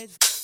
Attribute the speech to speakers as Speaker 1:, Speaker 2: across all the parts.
Speaker 1: It's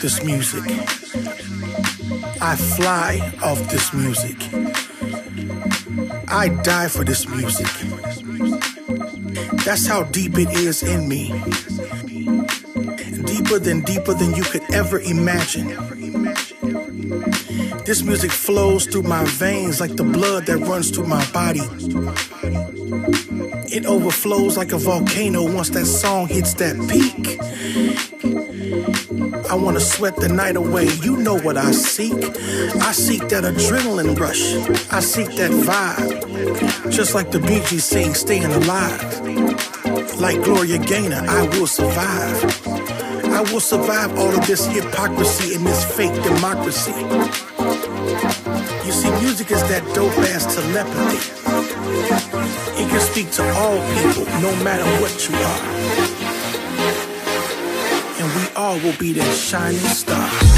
Speaker 1: this music. I fly off this music. I die for this music. That's how deep it is in me. Deeper than deeper than you could ever imagine. This music flows through my veins like the blood that runs through my body. It overflows like a volcano once that song hits that peak. I wanna sweat the night away, you know what I seek. I seek that adrenaline rush, I seek that vibe. Just like the Bee Gees sing, staying alive. Like Gloria Gaynor, I will survive. I will survive all of this hypocrisy and this fake democracy. You see, music is that dope ass telepathy. It can speak to all people, no matter what you are. And We'll be that shining star.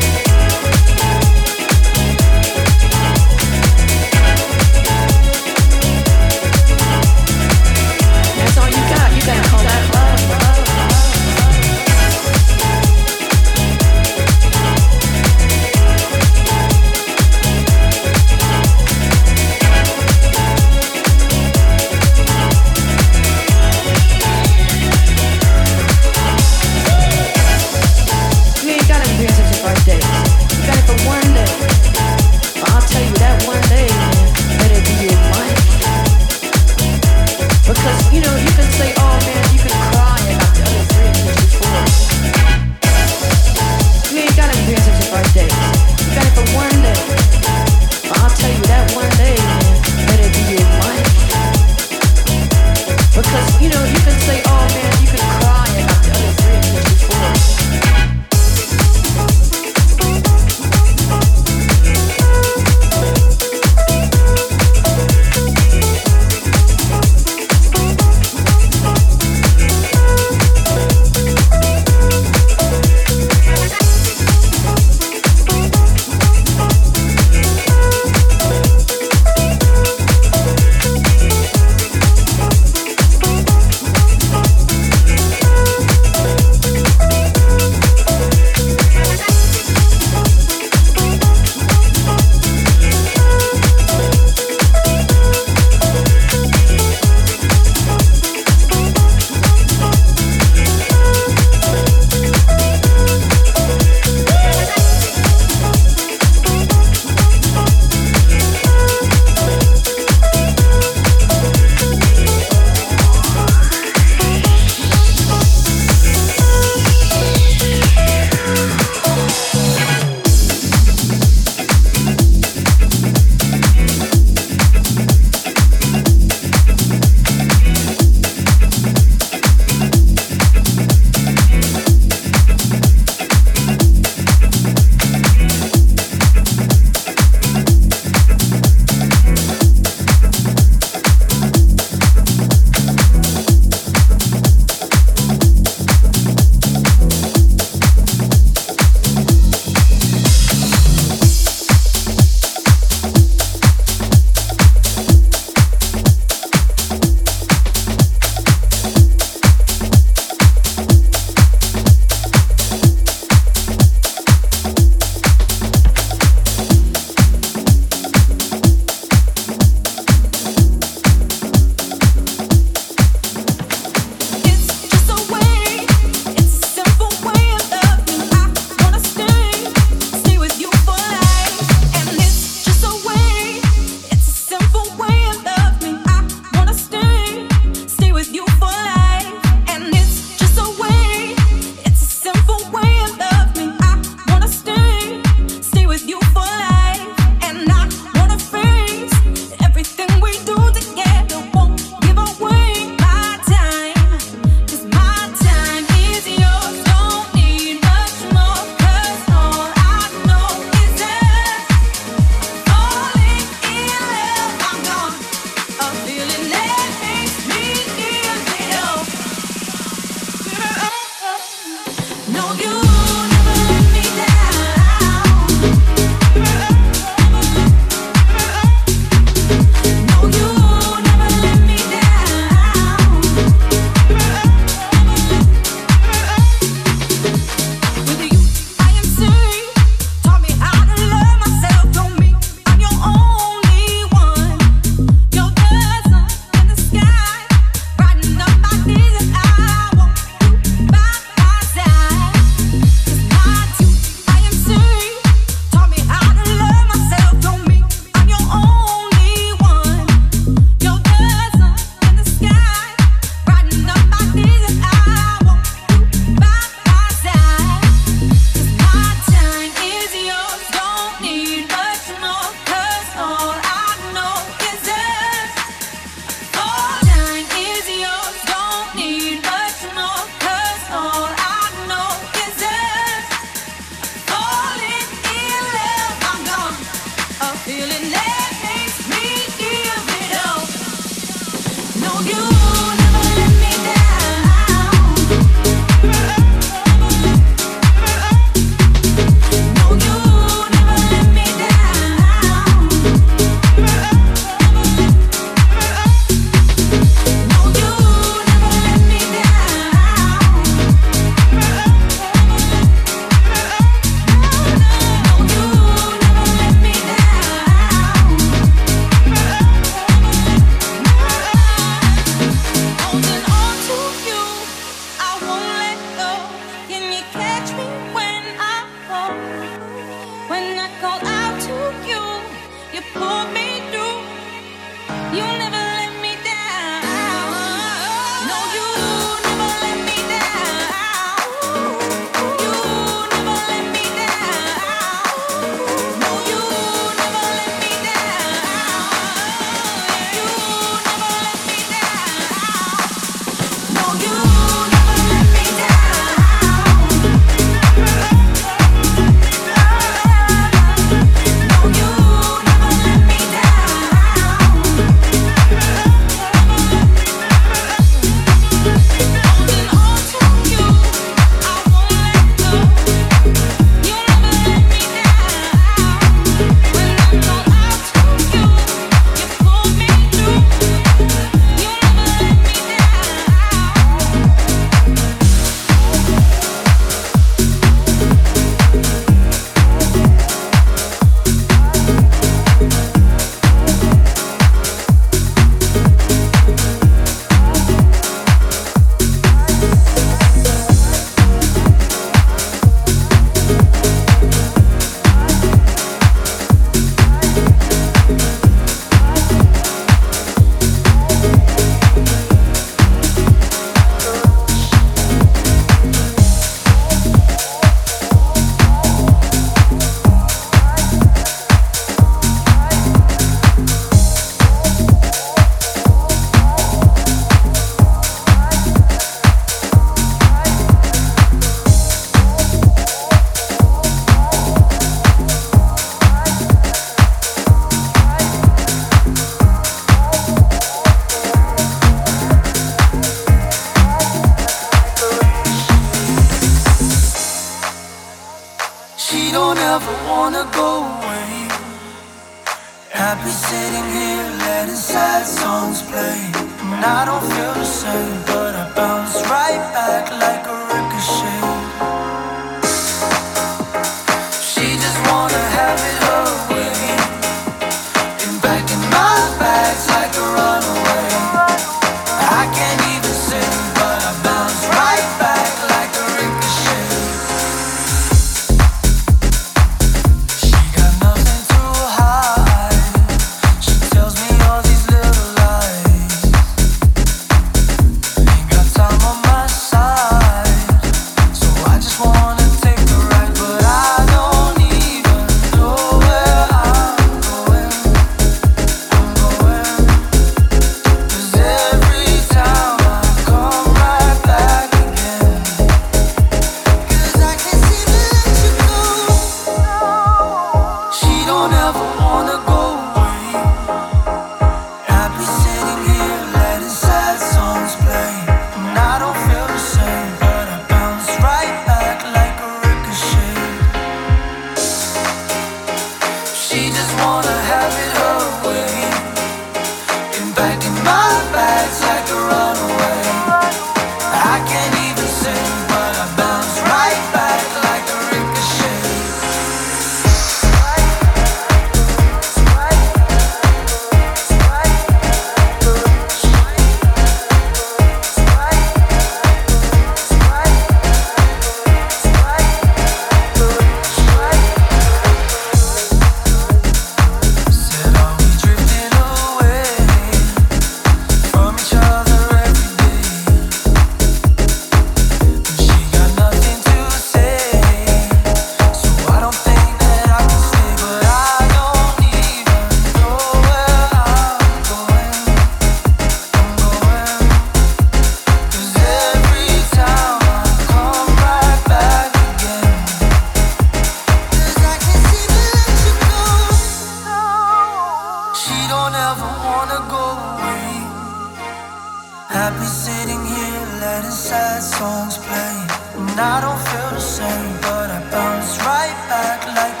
Speaker 1: Happy sitting here letting sad songs play. And I don't feel the same, but I bounce right back like